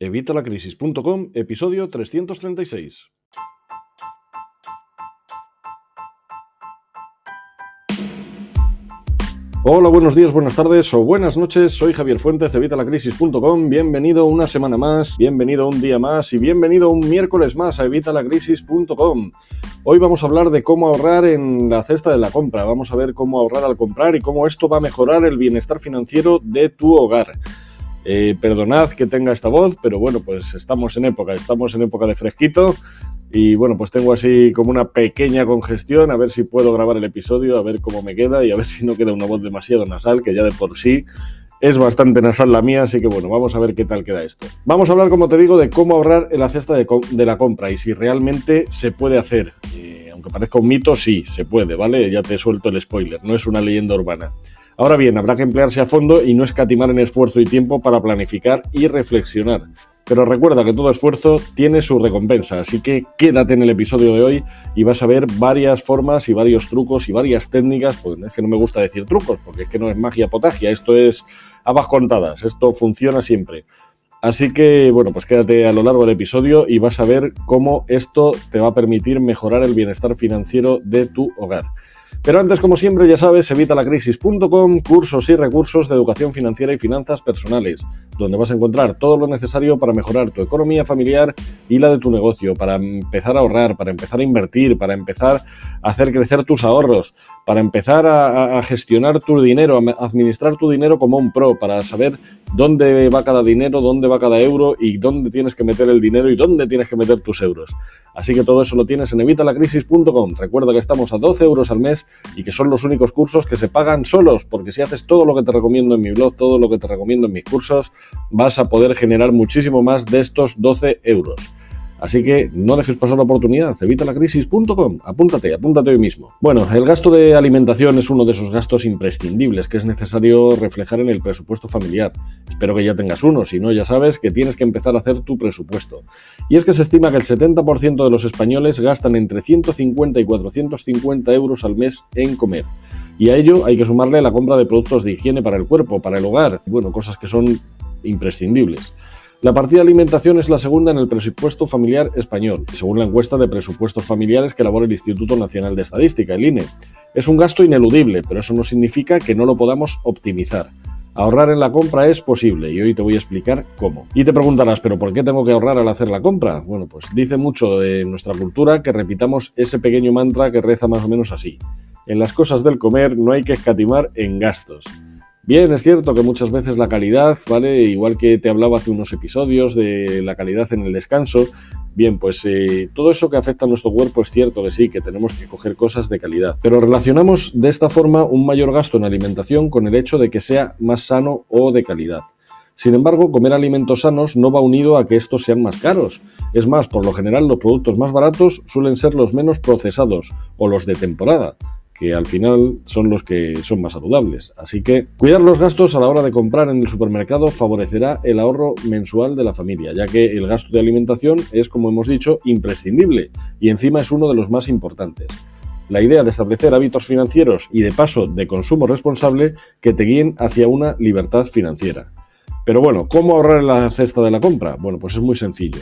Evitalacrisis.com, episodio 336. Hola, buenos días, buenas tardes o buenas noches. Soy Javier Fuentes de Evitalacrisis.com. Bienvenido una semana más, bienvenido un día más y bienvenido un miércoles más a Evitalacrisis.com. Hoy vamos a hablar de cómo ahorrar en la cesta de la compra. Vamos a ver cómo ahorrar al comprar y cómo esto va a mejorar el bienestar financiero de tu hogar. Eh, perdonad que tenga esta voz, pero bueno, pues estamos en época, estamos en época de fresquito y bueno, pues tengo así como una pequeña congestión, a ver si puedo grabar el episodio, a ver cómo me queda y a ver si no queda una voz demasiado nasal, que ya de por sí es bastante nasal la mía, así que bueno, vamos a ver qué tal queda esto. Vamos a hablar, como te digo, de cómo ahorrar en la cesta de, la compra y si realmente se puede hacer. Eh, aunque parezca un mito, sí, se puede, ¿vale? Ya te suelto el spoiler, no es una leyenda urbana. Ahora bien, habrá que emplearse a fondo y no escatimar en esfuerzo y tiempo para planificar y reflexionar. Pero recuerda que todo esfuerzo tiene su recompensa, así que quédate en el episodio de hoy y vas a ver varias formas y varios trucos y varias técnicas, pues es que no me gusta decir trucos, porque es que no es magia potagia, esto es habas contadas, esto funciona siempre. Así que, bueno, pues quédate a lo largo del episodio y vas a ver cómo esto te va a permitir mejorar el bienestar financiero de tu hogar. Pero antes, como siempre, ya sabes, evitalacrisis.com, cursos y recursos de educación financiera y finanzas personales, donde vas a encontrar todo lo necesario para mejorar tu economía familiar y la de tu negocio, para empezar a ahorrar, para empezar a invertir, para empezar a hacer crecer tus ahorros, para empezar a, gestionar tu dinero, a administrar tu dinero como un pro, para saber dónde va cada dinero, dónde va cada euro y dónde tienes que meter el dinero y dónde tienes que meter tus euros. Así que todo eso lo tienes en evitalacrisis.com. Recuerda que estamos a 12 euros al mes y que son los únicos cursos que se pagan solos, porque si haces todo lo que te recomiendo en mi blog, todo lo que te recomiendo en mis cursos, vas a poder generar muchísimo más de estos 12 euros. Así que no dejes pasar la oportunidad, evitalacrisis.com, apúntate, apúntate hoy mismo. Bueno, el gasto de alimentación es uno de esos gastos imprescindibles que es necesario reflejar en el presupuesto familiar. Espero que ya tengas uno, si no ya sabes que tienes que empezar a hacer tu presupuesto. Y es que se estima que el 70% de los españoles gastan entre 150 y 450 euros al mes en comer. Y a ello hay que sumarle la compra de productos de higiene para el cuerpo, para el hogar, bueno, cosas que son imprescindibles. La partida de alimentación es la segunda en el presupuesto familiar español, según la encuesta de presupuestos familiares que elabora el Instituto Nacional de Estadística, el INE. Es un gasto ineludible, pero eso no significa que no lo podamos optimizar. Ahorrar en la compra es posible y hoy te voy a explicar cómo. Y te preguntarás, ¿pero por qué tengo que ahorrar al hacer la compra? Bueno, pues dice mucho de nuestra cultura que repitamos ese pequeño mantra que reza más o menos así. En las cosas del comer no hay que escatimar en gastos. Bien, es cierto que muchas veces la calidad, ¿vale? Igual que te hablaba hace unos episodios de la calidad en el descanso, bien, pues eh, todo eso que afecta a nuestro cuerpo es cierto que sí, que tenemos que coger cosas de calidad. Pero relacionamos de esta forma un mayor gasto en alimentación con el hecho de que sea más sano o de calidad. Sin embargo, comer alimentos sanos no va unido a que estos sean más caros. Es más, por lo general los productos más baratos suelen ser los menos procesados o los de temporada que al final son los que son más saludables. Así que cuidar los gastos a la hora de comprar en el supermercado favorecerá el ahorro mensual de la familia, ya que el gasto de alimentación es, como hemos dicho, imprescindible y encima es uno de los más importantes. La idea de establecer hábitos financieros y de paso de consumo responsable que te guíen hacia una libertad financiera. Pero bueno, ¿cómo ahorrar en la cesta de la compra? Bueno, pues es muy sencillo.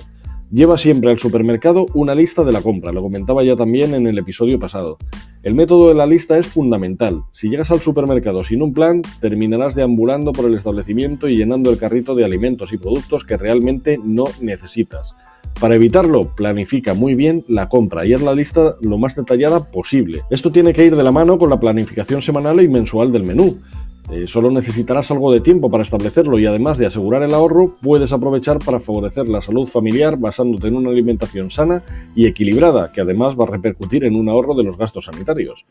Lleva siempre al supermercado una lista de la compra, lo comentaba ya también en el episodio pasado. El método de la lista es fundamental. Si llegas al supermercado sin un plan, terminarás deambulando por el establecimiento y llenando el carrito de alimentos y productos que realmente no necesitas. Para evitarlo, planifica muy bien la compra y haz la lista lo más detallada posible. Esto tiene que ir de la mano con la planificación semanal y mensual del menú. Eh, solo necesitarás algo de tiempo para establecerlo y además de asegurar el ahorro, puedes aprovechar para favorecer la salud familiar basándote en una alimentación sana y equilibrada, que además va a repercutir en un ahorro de los gastos sanitarios.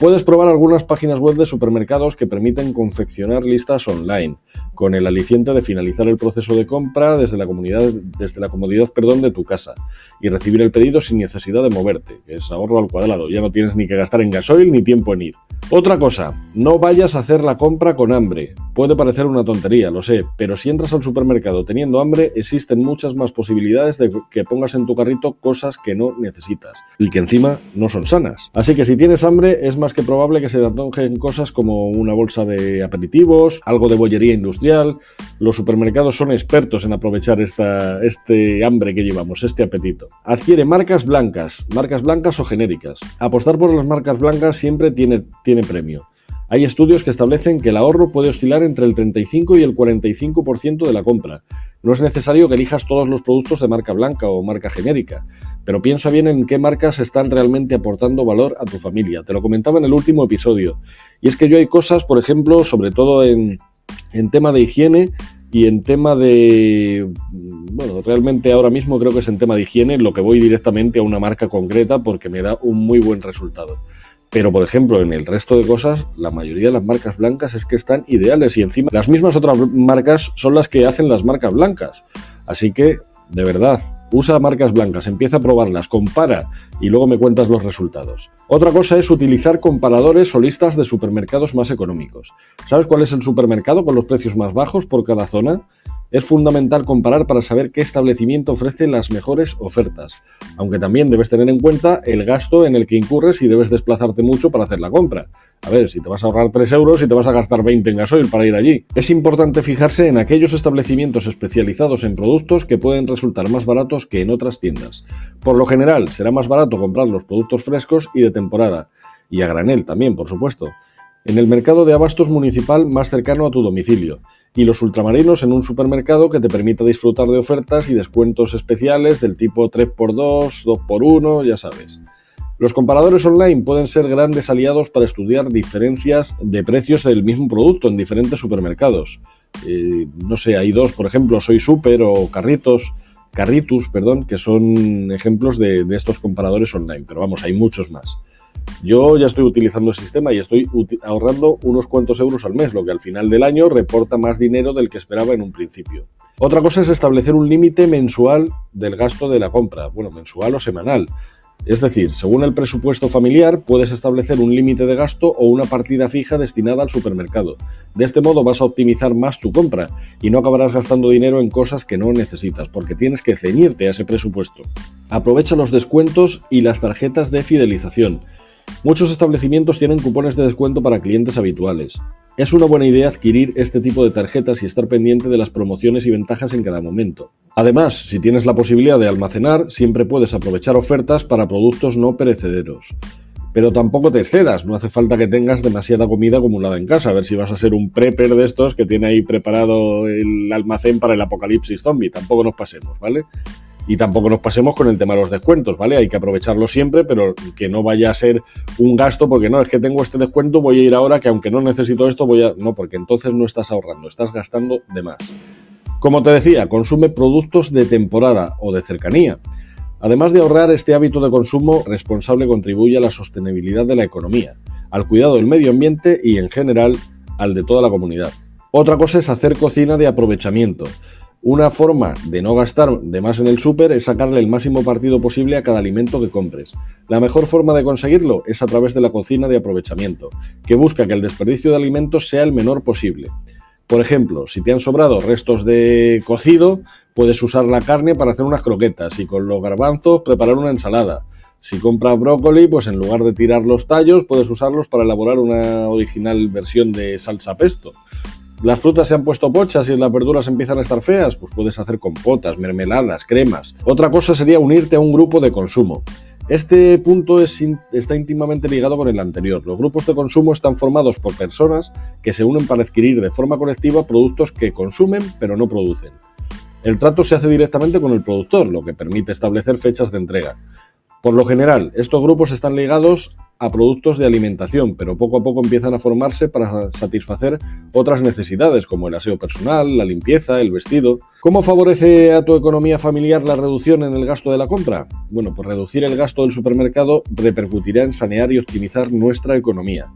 Puedes probar algunas páginas web de supermercados que permiten confeccionar listas online, con el aliciente de finalizar el proceso de compra desde la, comodidad perdón, de tu casa y recibir el pedido sin necesidad de moverte, que es ahorro al cuadrado. Ya no tienes ni que gastar en gasoil ni tiempo en ir. Otra cosa, no vayas a hacer la compra con hambre. Puede parecer una tontería, lo sé, pero si entras al supermercado teniendo hambre, existen muchas más posibilidades de que pongas en tu carrito cosas que no necesitas y que encima no son sanas. Así que si tienes hambre, es más que probable que se antojen cosas como una bolsa de aperitivos, algo de bollería industrial. Los supermercados son expertos en aprovechar este hambre que llevamos, este apetito. Adquiere marcas blancas, marcas blancas o genéricas. Apostar por las marcas blancas siempre tiene, tiene premio. Hay estudios que establecen que el ahorro puede oscilar entre el 35 y el 45% de la compra. No es necesario que elijas todos los productos de marca blanca o marca genérica, pero piensa bien en qué marcas están realmente aportando valor a tu familia. Te lo comentaba en el último episodio. Y es que yo hay cosas, por ejemplo, sobre todo en, en tema de higiene, y en tema de, bueno, realmente ahora mismo creo que es en tema de higiene lo que voy directamente a una marca concreta porque me da un muy buen resultado. Pero, por ejemplo, en el resto de cosas, la mayoría de las marcas blancas es que están ideales y encima las mismas otras marcas son las que hacen las marcas blancas. Así que, de verdad, usa marcas blancas, empieza a probarlas, compara y luego me cuentas los resultados. Otra cosa es utilizar comparadores o listas de supermercados más económicos. ¿Sabes cuál es el supermercado con los precios más bajos por cada zona? Es fundamental comparar para saber qué establecimiento ofrece las mejores ofertas, aunque también debes tener en cuenta el gasto en el que incurres y debes desplazarte mucho para hacer la compra. A ver, si te vas a ahorrar 3 euros y te vas a gastar 20 en gasoil para ir allí. Es importante fijarse en aquellos establecimientos especializados en productos que pueden resultar más baratos que en otras tiendas. Por lo general, será más barato comprar los productos frescos y de temporada, y a granel también, por supuesto en el mercado de abastos municipal más cercano a tu domicilio y los ultramarinos en un supermercado que te permita disfrutar de ofertas y descuentos especiales del tipo 3x2, 2x1, ya sabes. Los comparadores online pueden ser grandes aliados para estudiar diferencias de precios del mismo producto en diferentes supermercados. Eh, no sé, hay dos, por ejemplo, Soy Super o Carritos, Carritus, perdón, que son ejemplos de estos comparadores online, pero vamos, hay muchos más. Yo ya estoy utilizando el sistema y estoy ahorrando unos cuantos euros al mes, lo que al final del año reporta más dinero del que esperaba en un principio. Otra cosa es establecer un límite mensual del gasto de la compra, bueno, mensual o semanal. Es decir, según el presupuesto familiar, puedes establecer un límite de gasto o una partida fija destinada al supermercado. De este modo vas a optimizar más tu compra y no acabarás gastando dinero en cosas que no necesitas, porque tienes que ceñirte a ese presupuesto. Aprovecha los descuentos y las tarjetas de fidelización. Muchos establecimientos tienen cupones de descuento para clientes habituales. Es una buena idea adquirir este tipo de tarjetas y estar pendiente de las promociones y ventajas en cada momento. Además, si tienes la posibilidad de almacenar, siempre puedes aprovechar ofertas para productos no perecederos. Pero tampoco te excedas, no hace falta que tengas demasiada comida acumulada en casa, a ver si vas a ser un prepper de estos que tiene ahí preparado el almacén para el apocalipsis zombie, tampoco nos pasemos, ¿vale? Y tampoco nos pasemos con el tema de los descuentos, ¿vale? Hay que aprovecharlo siempre, pero que no vaya a ser un gasto porque no, es que tengo este descuento, voy a ir ahora que aunque no necesito esto, voy a... No, porque entonces no estás ahorrando, estás gastando de más. Como te decía, consume productos de temporada o de cercanía. Además de ahorrar, este hábito de consumo responsable contribuye a la sostenibilidad de la economía, al cuidado del medio ambiente y, en general, al de toda la comunidad. Otra cosa es hacer cocina de aprovechamiento. Una forma de no gastar de más en el súper es sacarle el máximo partido posible a cada alimento que compres. La mejor forma de conseguirlo es a través de la cocina de aprovechamiento, que busca que el desperdicio de alimentos sea el menor posible. Por ejemplo, si te han sobrado restos de cocido, puedes usar la carne para hacer unas croquetas y con los garbanzos preparar una ensalada. Si compras brócoli, pues en lugar de tirar los tallos, puedes usarlos para elaborar una original versión de salsa pesto las frutas se han puesto pochas y las verduras empiezan a estar feas, pues puedes hacer compotas, mermeladas, cremas. Otra cosa sería unirte a un grupo de consumo. Este punto está íntimamente ligado con el anterior. Los grupos de consumo están formados por personas que se unen para adquirir de forma colectiva productos que consumen pero no producen. El trato se hace directamente con el productor, lo que permite establecer fechas de entrega. Por lo general, estos grupos están ligados a productos de alimentación, pero poco a poco empiezan a formarse para satisfacer otras necesidades como el aseo personal, la limpieza, el vestido. ¿Cómo favorece a tu economía familiar la reducción en el gasto de la compra? Bueno, pues reducir el gasto del supermercado repercutirá en sanear y optimizar nuestra economía.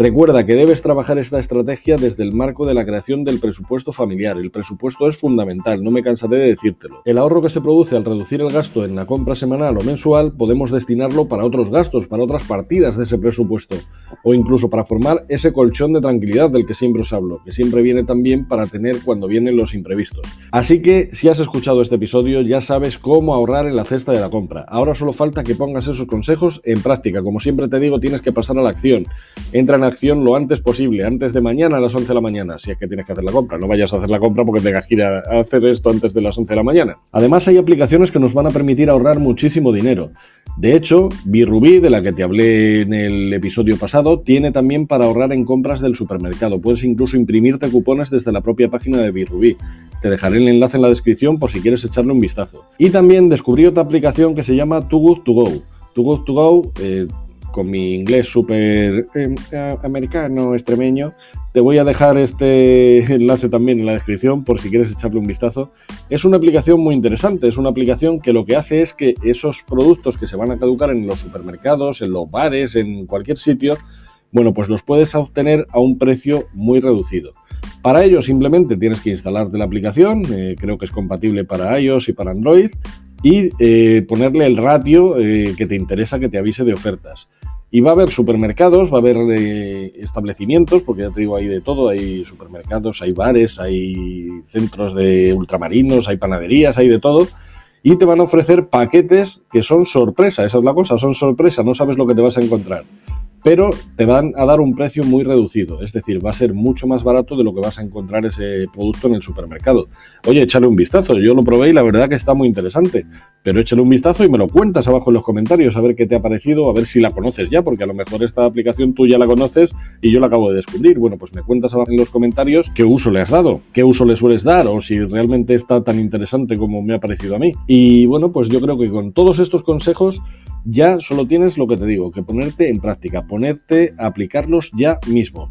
Recuerda que debes trabajar esta estrategia desde el marco de la creación del presupuesto familiar. El presupuesto es fundamental, no me cansaré de decírtelo. El ahorro que se produce al reducir el gasto en la compra semanal o mensual podemos destinarlo para otros gastos, para otras partidas de ese presupuesto o incluso para formar ese colchón de tranquilidad del que siempre os hablo, que siempre viene también para tener cuando vienen los imprevistos. Así que si has escuchado este episodio ya sabes cómo ahorrar en la cesta de la compra. Ahora solo falta que pongas esos consejos en práctica. Como siempre te digo, tienes que pasar a la acción. Entra en acción lo antes posible, antes de mañana a las 11 de la mañana, si es que tienes que hacer la compra. No vayas a hacer la compra porque tengas que ir a hacer esto antes de las 11 de la mañana. Además, hay aplicaciones que nos van a permitir ahorrar muchísimo dinero. De hecho, Birubí, de la que te hablé en el episodio pasado, tiene también para ahorrar en compras del supermercado. Puedes incluso imprimirte cupones desde la propia página de Birubí. Te dejaré el enlace en la descripción por si quieres echarle un vistazo. Y también descubrí otra aplicación que se llama Too Good To Go. Too Good To Go eh, con mi inglés súper eh, americano, extremeño, te voy a dejar este enlace también en la descripción por si quieres echarle un vistazo. Es una aplicación muy interesante, es una aplicación que lo que hace es que esos productos que se van a caducar en los supermercados, en los bares, en cualquier sitio, bueno, pues los puedes obtener a un precio muy reducido. Para ello simplemente tienes que instalarte la aplicación, eh, creo que es compatible para iOS y para Android, y eh, ponerle el ratio eh, que te interesa que te avise de ofertas. Y va a haber supermercados, va a haber eh, establecimientos, porque ya te digo, hay de todo, hay supermercados, hay bares, hay centros de ultramarinos, hay panaderías, hay de todo. Y te van a ofrecer paquetes que son sorpresa, esa es la cosa, son sorpresa, no sabes lo que te vas a encontrar pero te van a dar un precio muy reducido, es decir, va a ser mucho más barato de lo que vas a encontrar ese producto en el supermercado. Oye, échale un vistazo, yo lo probé y la verdad que está muy interesante, pero échale un vistazo y me lo cuentas abajo en los comentarios a ver qué te ha parecido, a ver si la conoces ya, porque a lo mejor esta aplicación tú ya la conoces y yo la acabo de descubrir. Bueno, pues me cuentas abajo en los comentarios qué uso le has dado, qué uso le sueles dar o si realmente está tan interesante como me ha parecido a mí. Y bueno, pues yo creo que con todos estos consejos ya solo tienes lo que te digo, que ponerte en práctica, ponerte a aplicarlos ya mismo.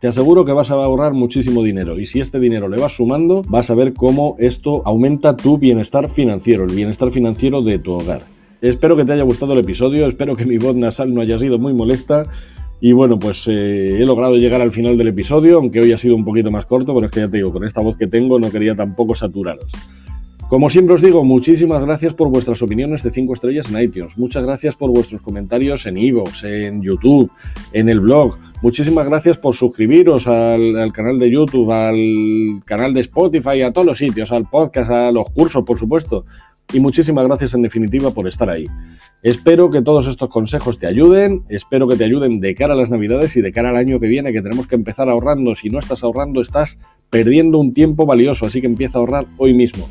Te aseguro que vas a ahorrar muchísimo dinero y si este dinero le vas sumando, vas a ver cómo esto aumenta tu bienestar financiero, el bienestar financiero de tu hogar. Espero que te haya gustado el episodio, espero que mi voz nasal no haya sido muy molesta y bueno, pues eh, he logrado llegar al final del episodio, aunque hoy ha sido un poquito más corto, pero es que ya te digo, con esta voz que tengo no quería tampoco saturaros. Como siempre os digo, muchísimas gracias por vuestras opiniones de 5 estrellas en iTunes. Muchas gracias por vuestros comentarios en iVoox, en YouTube, en el blog. Muchísimas gracias por suscribiros al, canal de YouTube, al canal de Spotify, a todos los sitios, al podcast, a los cursos, por supuesto. Y muchísimas gracias en definitiva por estar ahí. Espero que todos estos consejos te ayuden, espero que te ayuden de cara a las navidades y de cara al año que viene, que tenemos que empezar ahorrando. Si no estás ahorrando, estás perdiendo un tiempo valioso, así que empieza a ahorrar hoy mismo.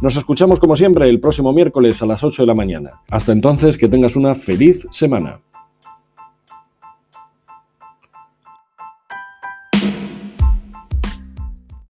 Nos escuchamos como siempre el próximo miércoles a las 8 de la mañana. Hasta entonces, que tengas una feliz semana.